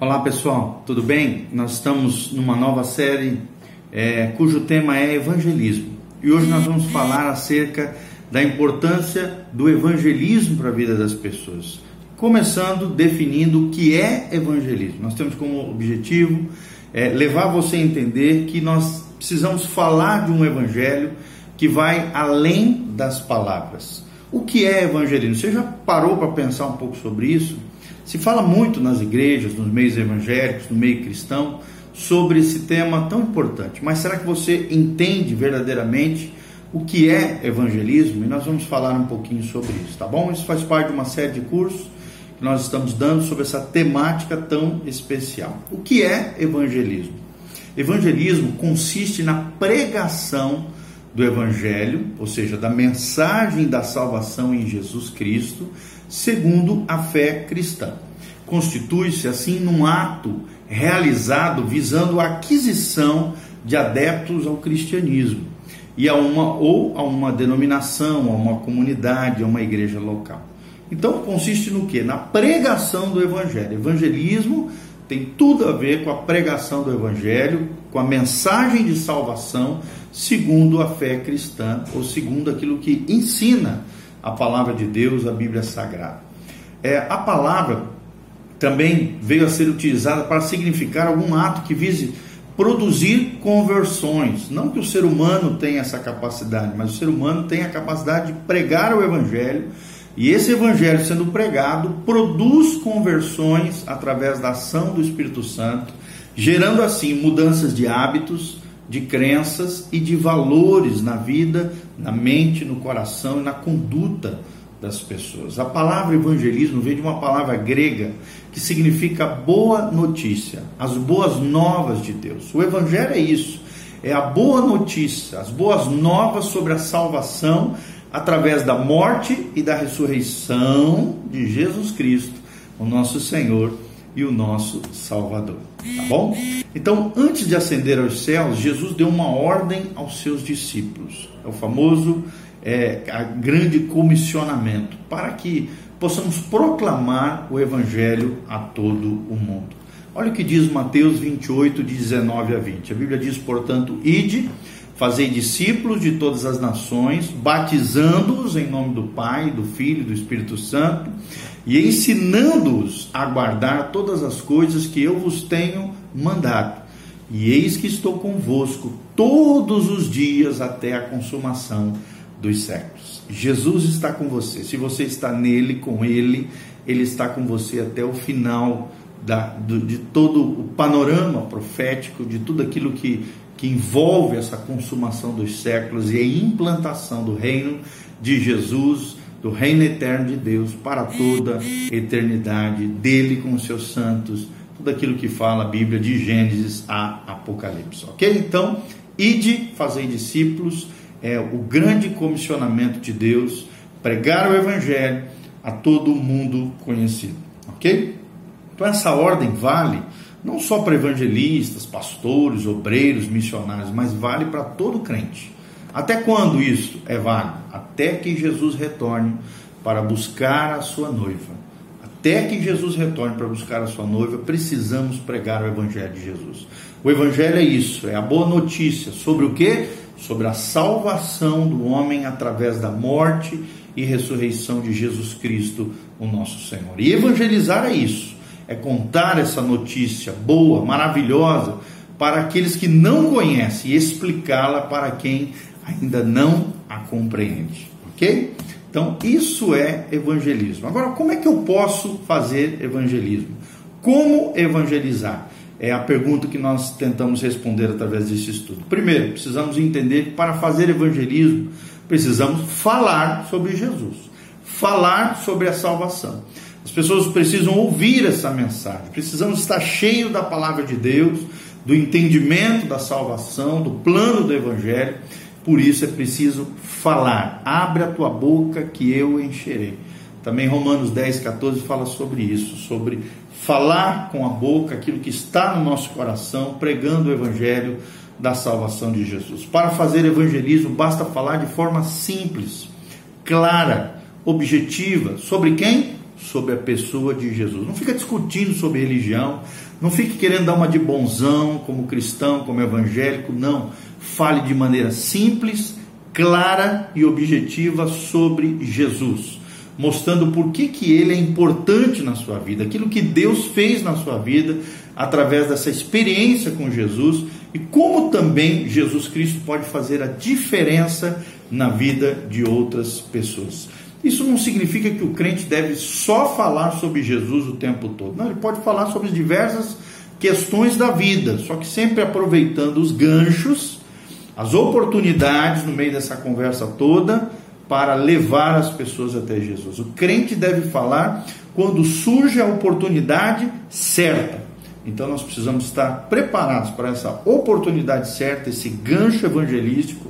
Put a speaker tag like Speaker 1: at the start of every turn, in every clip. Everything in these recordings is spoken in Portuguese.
Speaker 1: Olá pessoal, tudo bem? Nós estamos numa nova série é, cujo tema é evangelismo e hoje nós vamos falar acerca da importância do evangelismo para a vida das pessoas. Começando definindo o que é evangelismo. Nós temos como objetivo é, levar você a entender que nós precisamos falar de um evangelho que vai além das palavras. O que é evangelismo? Você já parou para pensar um pouco sobre isso? Se fala muito nas igrejas, nos meios evangélicos, no meio cristão, sobre esse tema tão importante. Mas será que você entende verdadeiramente o que é evangelismo? E nós vamos falar um pouquinho sobre isso, tá bom? Isso faz parte de uma série de cursos que nós estamos dando sobre essa temática tão especial. O que é evangelismo? Evangelismo consiste na pregação do Evangelho, ou seja, da mensagem da salvação em Jesus Cristo, segundo a fé cristã. Constitui-se assim num ato realizado visando a aquisição de adeptos ao cristianismo e a uma ou a uma denominação, a uma comunidade, a uma igreja local. Então consiste no que? Na pregação do evangelho. Evangelismo tem tudo a ver com a pregação do evangelho, com a mensagem de salvação, segundo a fé cristã ou segundo aquilo que ensina a palavra de Deus, a Bíblia Sagrada. É, a palavra também veio a ser utilizada para significar algum ato que vise produzir conversões. Não que o ser humano tenha essa capacidade, mas o ser humano tem a capacidade de pregar o Evangelho. E esse Evangelho sendo pregado produz conversões através da ação do Espírito Santo, gerando assim mudanças de hábitos, de crenças e de valores na vida, na mente, no coração e na conduta das pessoas. A palavra evangelismo vem de uma palavra grega que significa boa notícia, as boas novas de Deus. O evangelho é isso, é a boa notícia, as boas novas sobre a salvação através da morte e da ressurreição de Jesus Cristo, o nosso Senhor e o nosso Salvador. Tá bom? Então, antes de ascender aos céus, Jesus deu uma ordem aos seus discípulos. É o famoso é, grande comissionamento, para que possamos proclamar o Evangelho a todo o mundo. Olha o que diz Mateus 28, de 19 a 20. A Bíblia diz, portanto, ide, fazei discípulos de todas as nações, batizando-os em nome do Pai, do Filho e do Espírito Santo e ensinando-os a guardar todas as coisas que eu vos tenho mandado. E eis que estou convosco todos os dias até a consumação dos séculos. Jesus está com você. Se você está nele, com ele, ele está com você até o final da, do, de todo o panorama profético, de tudo aquilo que, que envolve essa consumação dos séculos e a implantação do reino de Jesus do reino eterno de Deus para toda eternidade, dele com os seus santos, tudo aquilo que fala a Bíblia de Gênesis a Apocalipse, ok? Então, ide, fazer discípulos, é o grande comissionamento de Deus, pregar o Evangelho a todo o mundo conhecido, ok? Então, essa ordem vale não só para evangelistas, pastores, obreiros, missionários, mas vale para todo crente. Até quando isso é válido? Até que Jesus retorne para buscar a sua noiva. Até que Jesus retorne para buscar a sua noiva, precisamos pregar o Evangelho de Jesus. O Evangelho é isso, é a boa notícia sobre o que? Sobre a salvação do homem através da morte e ressurreição de Jesus Cristo, o nosso Senhor. E evangelizar é isso, é contar essa notícia boa, maravilhosa, para aqueles que não conhecem e explicá-la para quem ainda não a compreende, ok? Então, isso é evangelismo. Agora, como é que eu posso fazer evangelismo? Como evangelizar? É a pergunta que nós tentamos responder através desse estudo. Primeiro, precisamos entender que para fazer evangelismo, precisamos falar sobre Jesus, falar sobre a salvação. As pessoas precisam ouvir essa mensagem, precisamos estar cheio da palavra de Deus, do entendimento da salvação, do plano do evangelho por isso é preciso falar. Abre a tua boca que eu encherei. Também Romanos 10, 14 fala sobre isso, sobre falar com a boca aquilo que está no nosso coração, pregando o evangelho da salvação de Jesus. Para fazer evangelismo, basta falar de forma simples, clara, objetiva. Sobre quem? sobre a pessoa de Jesus. Não fica discutindo sobre religião, não fique querendo dar uma de bonzão como cristão, como evangélico, não. Fale de maneira simples, clara e objetiva sobre Jesus, mostrando por que, que ele é importante na sua vida, aquilo que Deus fez na sua vida através dessa experiência com Jesus e como também Jesus Cristo pode fazer a diferença na vida de outras pessoas. Isso não significa que o crente deve só falar sobre Jesus o tempo todo. Não, ele pode falar sobre diversas questões da vida, só que sempre aproveitando os ganchos, as oportunidades no meio dessa conversa toda para levar as pessoas até Jesus. O crente deve falar quando surge a oportunidade certa. Então nós precisamos estar preparados para essa oportunidade certa, esse gancho evangelístico,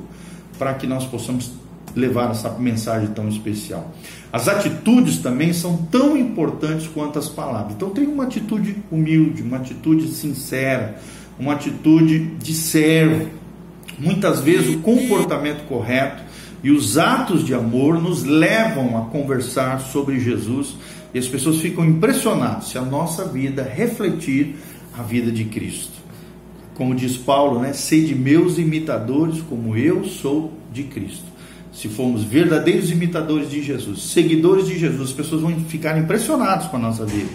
Speaker 1: para que nós possamos levar essa mensagem tão especial. As atitudes também são tão importantes quanto as palavras. Então tem uma atitude humilde, uma atitude sincera, uma atitude de servo. Muitas vezes o comportamento correto e os atos de amor nos levam a conversar sobre Jesus e as pessoas ficam impressionadas se a nossa vida refletir a vida de Cristo. Como diz Paulo, né? Sede meus imitadores, como eu sou de Cristo se formos verdadeiros imitadores de Jesus, seguidores de Jesus, as pessoas vão ficar impressionadas com a nossa vida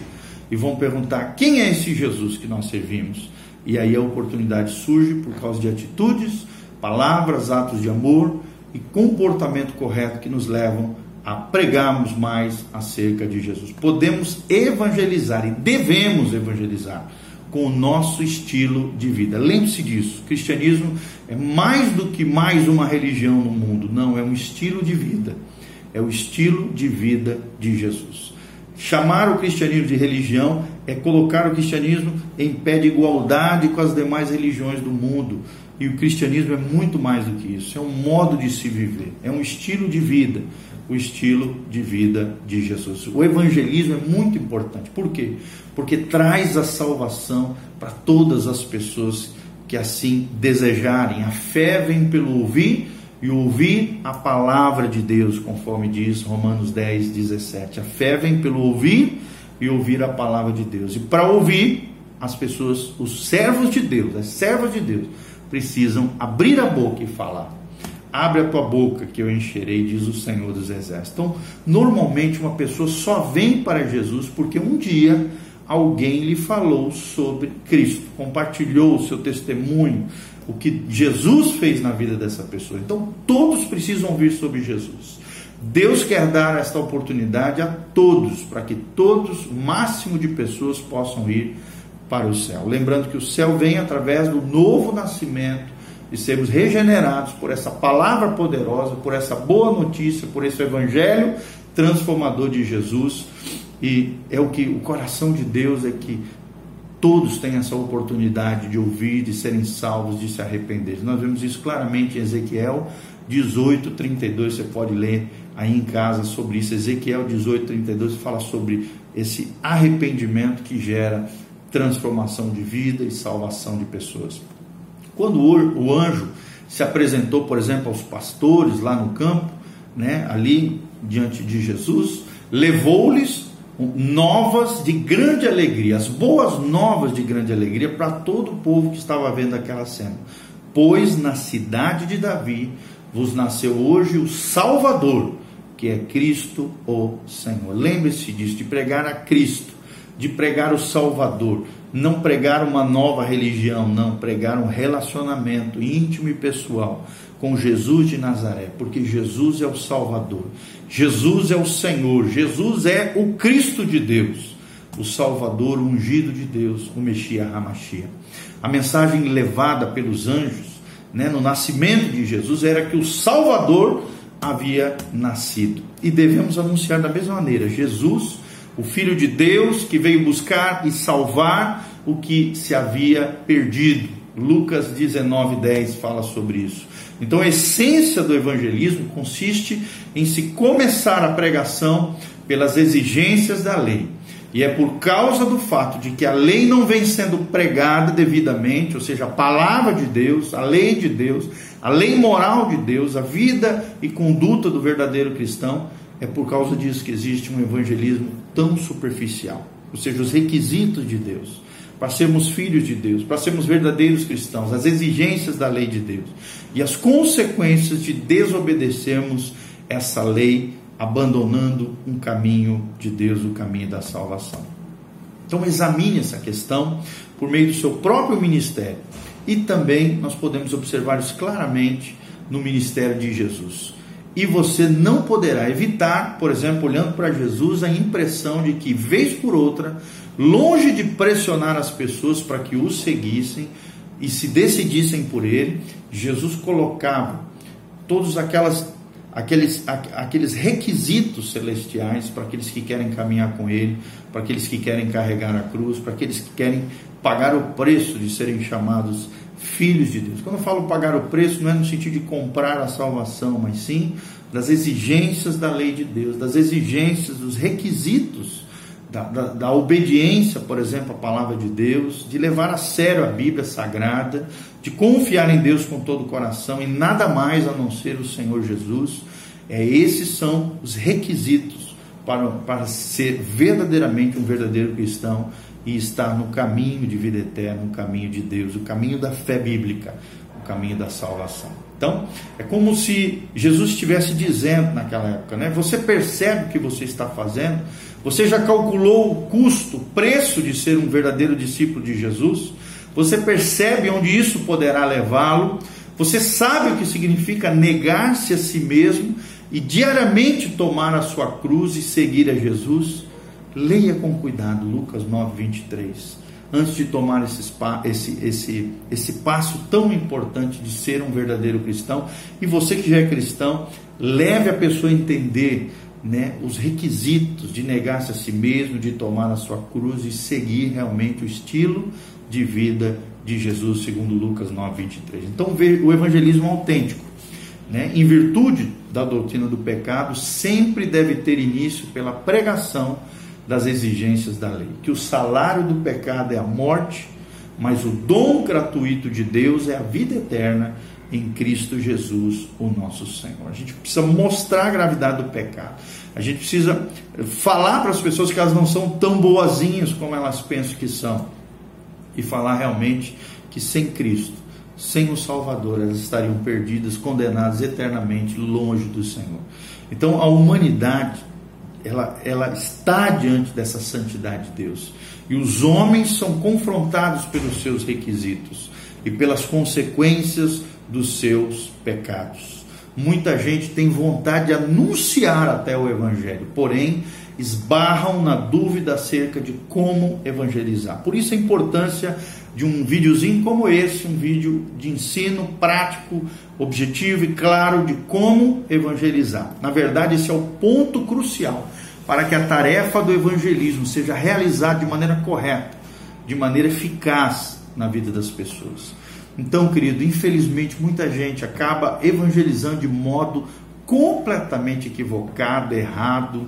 Speaker 1: e vão perguntar: quem é esse Jesus que nós servimos? E aí a oportunidade surge por causa de atitudes, palavras, atos de amor e comportamento correto que nos levam a pregarmos mais acerca de Jesus. Podemos evangelizar e devemos evangelizar com o nosso estilo de vida. Lembre-se disso. O cristianismo é mais do que mais uma religião no mundo. Não, é um estilo de vida. É o estilo de vida de Jesus. Chamar o cristianismo de religião é colocar o cristianismo em pé de igualdade com as demais religiões do mundo. E o cristianismo é muito mais do que isso. É um modo de se viver, é um estilo de vida o estilo de vida de Jesus. O evangelismo é muito importante. Por quê? Porque traz a salvação para todas as pessoas que assim desejarem. A fé vem pelo ouvir e ouvir a palavra de Deus, conforme diz Romanos 10, 17. A fé vem pelo ouvir e ouvir a palavra de Deus. E para ouvir, as pessoas, os servos de Deus, as servas de Deus, precisam abrir a boca e falar. Abre a tua boca que eu encherei, diz o Senhor dos Exércitos. Então, normalmente uma pessoa só vem para Jesus porque um dia alguém lhe falou sobre Cristo, compartilhou o seu testemunho, o que Jesus fez na vida dessa pessoa. Então, todos precisam ouvir sobre Jesus. Deus quer dar esta oportunidade a todos, para que todos, o máximo de pessoas, possam ir para o céu. Lembrando que o céu vem através do novo nascimento de sermos regenerados por essa palavra poderosa, por essa boa notícia, por esse evangelho transformador de Jesus. E é o que o coração de Deus é que todos têm essa oportunidade de ouvir, de serem salvos, de se arrepender. Nós vemos isso claramente em Ezequiel 18, 32. Você pode ler aí em casa sobre isso. Ezequiel 18, 32 fala sobre esse arrependimento que gera transformação de vida e salvação de pessoas. Quando o anjo se apresentou, por exemplo, aos pastores lá no campo, né, ali diante de Jesus, levou-lhes novas de grande alegria, as boas novas de grande alegria para todo o povo que estava vendo aquela cena. Pois na cidade de Davi vos nasceu hoje o Salvador, que é Cristo o Senhor. Lembre-se disso, de pregar a Cristo, de pregar o Salvador, não pregar uma nova religião, não, pregar um relacionamento íntimo e pessoal com Jesus de Nazaré, porque Jesus é o Salvador, Jesus é o Senhor, Jesus é o Cristo de Deus, o Salvador, o ungido de Deus, o Messias Hamashia. A mensagem levada pelos anjos né, no nascimento de Jesus era que o Salvador havia nascido. E devemos anunciar da mesma maneira: Jesus o Filho de Deus que veio buscar e salvar o que se havia perdido. Lucas 19:10 fala sobre isso. Então a essência do evangelismo consiste em se começar a pregação pelas exigências da lei. E é por causa do fato de que a lei não vem sendo pregada devidamente, ou seja, a palavra de Deus, a lei de Deus, a lei moral de Deus, a vida e conduta do verdadeiro cristão, é por causa disso que existe um evangelismo tão superficial. Ou seja, os requisitos de Deus para sermos filhos de Deus, para sermos verdadeiros cristãos, as exigências da lei de Deus e as consequências de desobedecermos essa lei, abandonando um caminho de Deus, o caminho da salvação. Então examine essa questão por meio do seu próprio ministério. E também nós podemos observar isso claramente no ministério de Jesus. E você não poderá evitar, por exemplo, olhando para Jesus, a impressão de que, vez por outra, longe de pressionar as pessoas para que o seguissem e se decidissem por ele, Jesus colocava todos aquelas, aqueles, aqueles requisitos celestiais para aqueles que querem caminhar com ele, para aqueles que querem carregar a cruz, para aqueles que querem pagar o preço de serem chamados filhos de Deus. Quando eu falo pagar o preço, não é no sentido de comprar a salvação, mas sim das exigências da lei de Deus, das exigências, dos requisitos da, da, da, obediência, por exemplo, à palavra de Deus, de levar a sério a Bíblia Sagrada, de confiar em Deus com todo o coração e nada mais a não ser o Senhor Jesus. É, esses são os requisitos para, para ser verdadeiramente um verdadeiro cristão e estar no caminho de vida eterna, no caminho de Deus, o caminho da fé bíblica, o caminho da salvação. Então, é como se Jesus estivesse dizendo naquela época, né? Você percebe o que você está fazendo? Você já calculou o custo, o preço de ser um verdadeiro discípulo de Jesus? Você percebe onde isso poderá levá-lo? Você sabe o que significa negar-se a si mesmo e diariamente tomar a sua cruz e seguir a Jesus? Leia com cuidado Lucas 9, 23 antes de tomar esse, esse, esse, esse passo tão importante de ser um verdadeiro cristão. E você que já é cristão, leve a pessoa a entender né, os requisitos de negar-se a si mesmo, de tomar a sua cruz e seguir realmente o estilo de vida de Jesus, segundo Lucas 9, 23. Então, o evangelismo autêntico, né, em virtude da doutrina do pecado, sempre deve ter início pela pregação das exigências da lei. Que o salário do pecado é a morte, mas o dom gratuito de Deus é a vida eterna em Cristo Jesus, o nosso Senhor. A gente precisa mostrar a gravidade do pecado. A gente precisa falar para as pessoas que elas não são tão boazinhas como elas pensam que são. E falar realmente que sem Cristo, sem o Salvador, elas estariam perdidas, condenadas eternamente longe do Senhor. Então a humanidade ela, ela está diante dessa santidade de Deus. E os homens são confrontados pelos seus requisitos e pelas consequências dos seus pecados. Muita gente tem vontade de anunciar até o Evangelho, porém esbarram na dúvida acerca de como evangelizar. Por isso a importância de um videozinho como esse, um vídeo de ensino prático, objetivo e claro de como evangelizar. Na verdade, esse é o ponto crucial para que a tarefa do evangelismo seja realizada de maneira correta, de maneira eficaz na vida das pessoas. Então, querido, infelizmente muita gente acaba evangelizando de modo completamente equivocado, errado,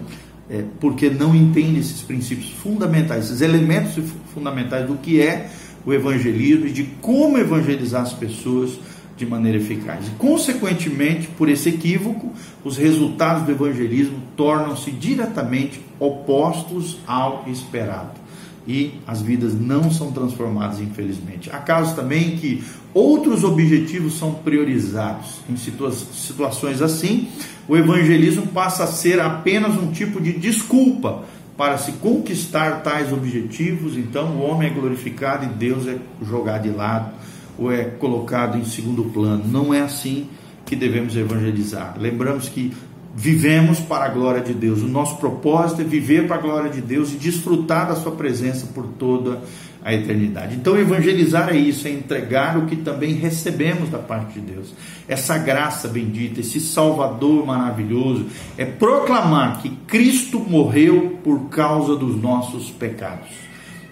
Speaker 1: é, porque não entende esses princípios fundamentais, esses elementos fundamentais do que é o evangelismo e de como evangelizar as pessoas de maneira eficaz. E, consequentemente, por esse equívoco, os resultados do evangelismo tornam-se diretamente opostos ao esperado. E as vidas não são transformadas, infelizmente. Há casos também que outros objetivos são priorizados. Em situa situações assim, o evangelismo passa a ser apenas um tipo de desculpa para se conquistar tais objetivos. Então, o homem é glorificado e Deus é jogado de lado ou é colocado em segundo plano. Não é assim que devemos evangelizar. Lembramos que vivemos para a glória de Deus. O nosso propósito é viver para a glória de Deus e desfrutar da Sua presença por toda a eternidade. Então, evangelizar é isso, é entregar o que também recebemos da parte de Deus. Essa graça bendita, esse Salvador maravilhoso, é proclamar que Cristo morreu por causa dos nossos pecados.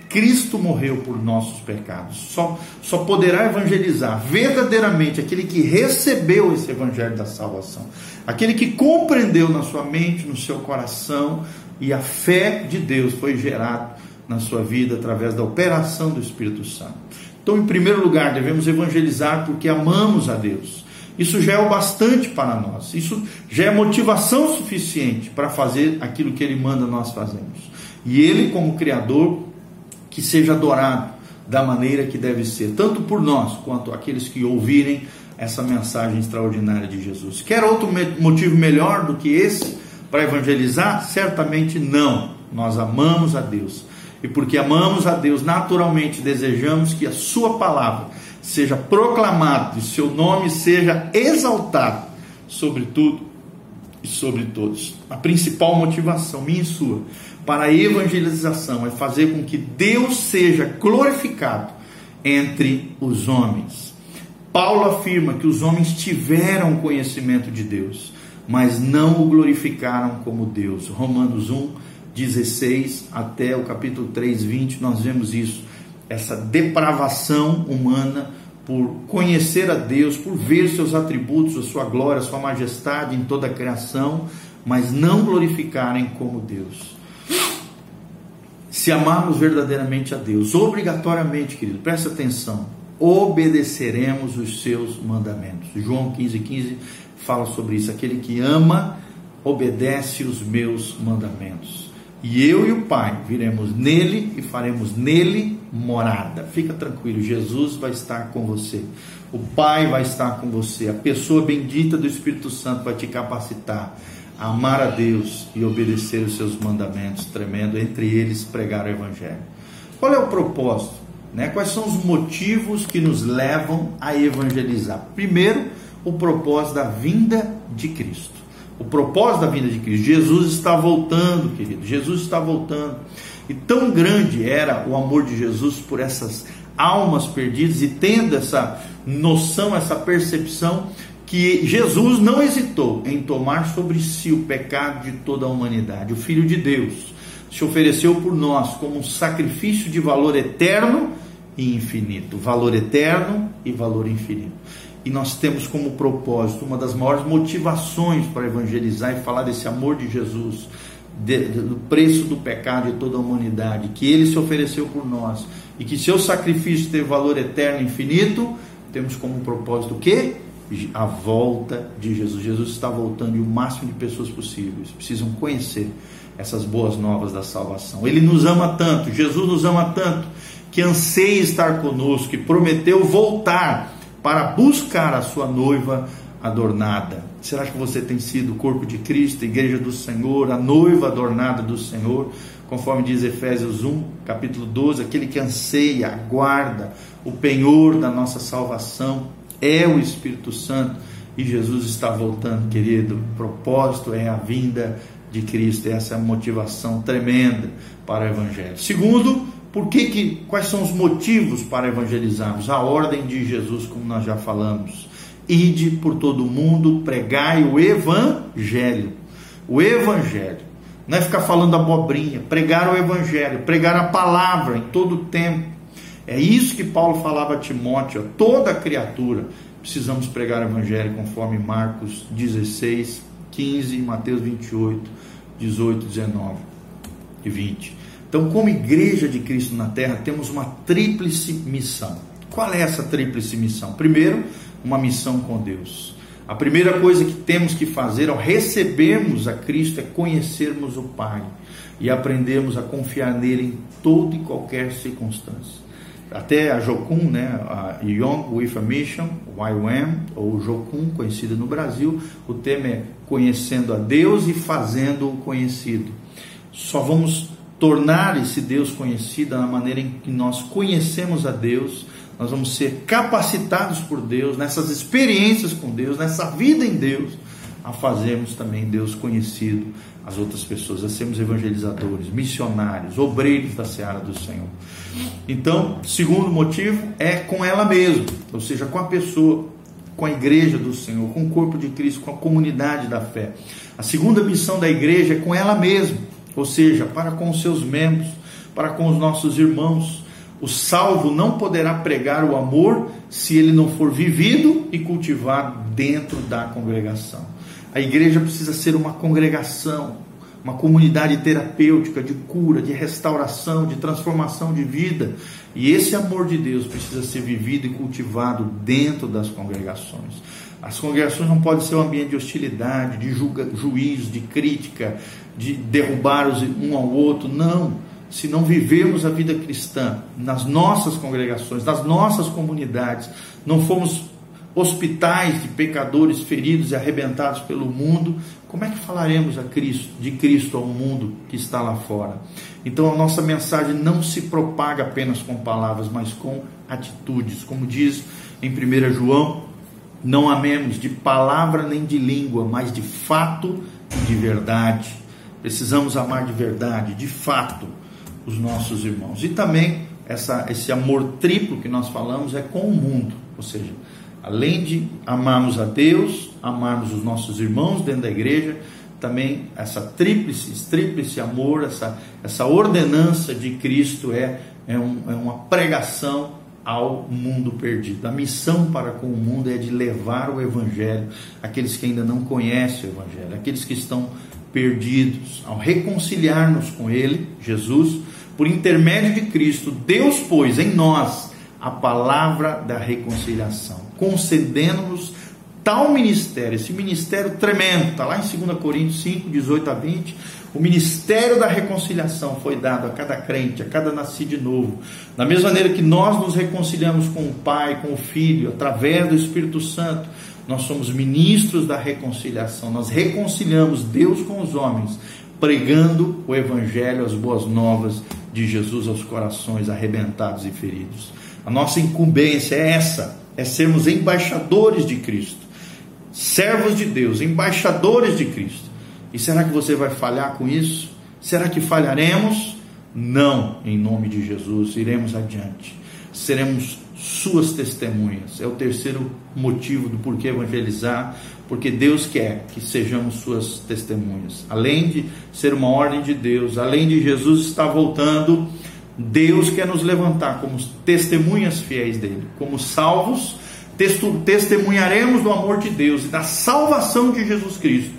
Speaker 1: Cristo morreu por nossos pecados. Só, só poderá evangelizar verdadeiramente aquele que recebeu esse evangelho da salvação, aquele que compreendeu na sua mente, no seu coração, e a fé de Deus foi gerada na sua vida através da operação do Espírito Santo. Então, em primeiro lugar, devemos evangelizar porque amamos a Deus. Isso já é o bastante para nós. Isso já é motivação suficiente para fazer aquilo que Ele manda nós fazermos. E Ele, como Criador, que seja adorado da maneira que deve ser, tanto por nós quanto aqueles que ouvirem essa mensagem extraordinária de Jesus. Quer outro motivo melhor do que esse para evangelizar? Certamente não. Nós amamos a Deus. E porque amamos a Deus, naturalmente desejamos que a Sua palavra seja proclamada e seu nome seja exaltado sobre tudo e sobre todos. A principal motivação, minha e sua, para a evangelização é fazer com que Deus seja glorificado entre os homens. Paulo afirma que os homens tiveram conhecimento de Deus, mas não o glorificaram como Deus. Romanos 1, 16 até o capítulo 3, 20, nós vemos isso. Essa depravação humana por conhecer a Deus, por ver seus atributos, a sua glória, a sua majestade em toda a criação, mas não glorificarem como Deus. Se amarmos verdadeiramente a Deus, obrigatoriamente, querido, presta atenção, obedeceremos os seus mandamentos. João 15, 15 fala sobre isso. Aquele que ama, obedece os meus mandamentos. E eu e o Pai viremos nele e faremos nele morada. Fica tranquilo, Jesus vai estar com você. O Pai vai estar com você. A pessoa bendita do Espírito Santo vai te capacitar a amar a Deus e obedecer os seus mandamentos, tremendo, entre eles pregar o Evangelho. Qual é o propósito? Né? Quais são os motivos que nos levam a evangelizar? Primeiro, o propósito da vinda de Cristo. O propósito da vinda de Cristo. Jesus está voltando, querido. Jesus está voltando. E tão grande era o amor de Jesus por essas almas perdidas e tendo essa noção, essa percepção, que Jesus não hesitou em tomar sobre si o pecado de toda a humanidade. O Filho de Deus se ofereceu por nós como um sacrifício de valor eterno e infinito. Valor eterno e valor infinito. E nós temos como propósito, uma das maiores motivações para evangelizar e falar desse amor de Jesus, de, do preço do pecado de toda a humanidade, que ele se ofereceu por nós e que seu sacrifício teve valor eterno e infinito, temos como propósito o quê? A volta de Jesus. Jesus está voltando e o máximo de pessoas possíveis precisam conhecer essas boas novas da salvação. Ele nos ama tanto, Jesus nos ama tanto, que anseia estar conosco, e prometeu voltar para buscar a sua noiva adornada. Será que você tem sido o corpo de Cristo, a igreja do Senhor, a noiva adornada do Senhor? Conforme diz Efésios 1, capítulo 12, aquele que anseia, aguarda o penhor da nossa salvação é o Espírito Santo e Jesus está voltando, querido. O propósito é a vinda de Cristo, essa é a motivação tremenda para o Evangelho. Segundo, por que, que quais são os motivos para evangelizarmos? A ordem de Jesus, como nós já falamos. Ide por todo mundo, pregai o evangelho. O evangelho. Não é ficar falando abobrinha, pregar o evangelho, pregar a palavra em todo o tempo. É isso que Paulo falava a Timóteo, toda criatura precisamos pregar o evangelho conforme Marcos 16, 15 e Mateus 28, 18, 19 e 20. Então, como igreja de Cristo na terra, temos uma tríplice missão. Qual é essa tríplice missão? Primeiro, uma missão com Deus. A primeira coisa que temos que fazer ao recebermos a Cristo é conhecermos o Pai e aprendermos a confiar nele em toda e qualquer circunstância. Até a Jocum, né, a Young with a Mission, YWAM, ou Jocum, conhecida no Brasil, o tema é conhecendo a Deus e fazendo-o conhecido. Só vamos tornar esse Deus conhecido na maneira em que nós conhecemos a Deus, nós vamos ser capacitados por Deus, nessas experiências com Deus, nessa vida em Deus, a fazermos também Deus conhecido às outras pessoas, a sermos evangelizadores, missionários, obreiros da seara do Senhor. Então, segundo motivo é com ela mesma, ou seja, com a pessoa, com a igreja do Senhor, com o corpo de Cristo, com a comunidade da fé. A segunda missão da igreja é com ela mesma ou seja, para com os seus membros, para com os nossos irmãos. O salvo não poderá pregar o amor se ele não for vivido e cultivado dentro da congregação. A igreja precisa ser uma congregação, uma comunidade terapêutica de cura, de restauração, de transformação de vida. E esse amor de Deus precisa ser vivido e cultivado dentro das congregações. As congregações não podem ser um ambiente de hostilidade, de julga, juízo, de crítica, de derrubar um ao outro. Não. Se não vivemos a vida cristã nas nossas congregações, nas nossas comunidades, não fomos hospitais de pecadores feridos e arrebentados pelo mundo, como é que falaremos a Cristo, de Cristo ao mundo que está lá fora? Então a nossa mensagem não se propaga apenas com palavras, mas com atitudes. Como diz em 1 João, não amemos de palavra nem de língua, mas de fato e de verdade. Precisamos amar de verdade, de fato, os nossos irmãos. E também essa, esse amor triplo que nós falamos é com o mundo, ou seja, além de amarmos a Deus, amarmos os nossos irmãos dentro da igreja, também essa tríplice, tríplice amor, essa, essa ordenança de Cristo é, é, um, é uma pregação ao mundo perdido. A missão para com o mundo é de levar o Evangelho àqueles que ainda não conhecem o Evangelho, aqueles que estão perdidos. Ao reconciliar-nos com Ele, Jesus, por intermédio de Cristo, Deus pôs em nós a palavra da reconciliação, concedendo-nos tal ministério, esse ministério tremendo, está lá em 2 Coríntios 5, 18 a 20. O ministério da reconciliação foi dado a cada crente, a cada nascido de novo. Da mesma maneira que nós nos reconciliamos com o Pai, com o Filho, através do Espírito Santo, nós somos ministros da reconciliação. Nós reconciliamos Deus com os homens, pregando o Evangelho, as boas novas de Jesus aos corações arrebentados e feridos. A nossa incumbência é essa: é sermos embaixadores de Cristo, servos de Deus, embaixadores de Cristo. E será que você vai falhar com isso? Será que falharemos? Não, em nome de Jesus, iremos adiante. Seremos suas testemunhas. É o terceiro motivo do porquê evangelizar, porque Deus quer que sejamos suas testemunhas. Além de ser uma ordem de Deus, além de Jesus estar voltando, Deus quer nos levantar como testemunhas fiéis dele, como salvos, testemunharemos do amor de Deus e da salvação de Jesus Cristo,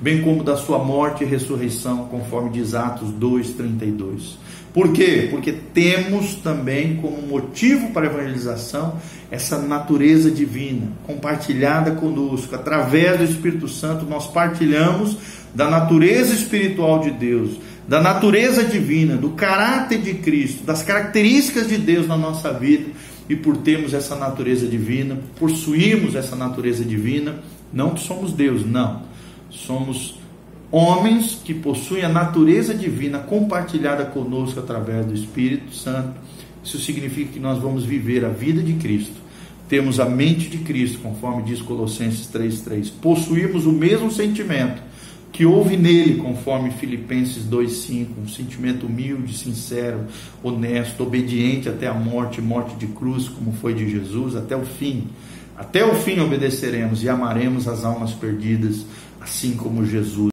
Speaker 1: bem como da sua morte e ressurreição, conforme diz Atos 2:32. Por quê? Porque temos também como motivo para a evangelização essa natureza divina compartilhada conosco. Através do Espírito Santo, nós partilhamos da natureza espiritual de Deus, da natureza divina, do caráter de Cristo, das características de Deus na nossa vida. E por termos essa natureza divina, possuirmos essa natureza divina, não que somos Deus, não. Somos homens que possuem a natureza divina compartilhada conosco através do Espírito Santo. Isso significa que nós vamos viver a vida de Cristo. Temos a mente de Cristo, conforme diz Colossenses 3:3. Possuímos o mesmo sentimento que houve nele, conforme Filipenses 2:5, um sentimento humilde, sincero, honesto, obediente até a morte, morte de cruz, como foi de Jesus, até o fim. Até o fim obedeceremos e amaremos as almas perdidas, assim como Jesus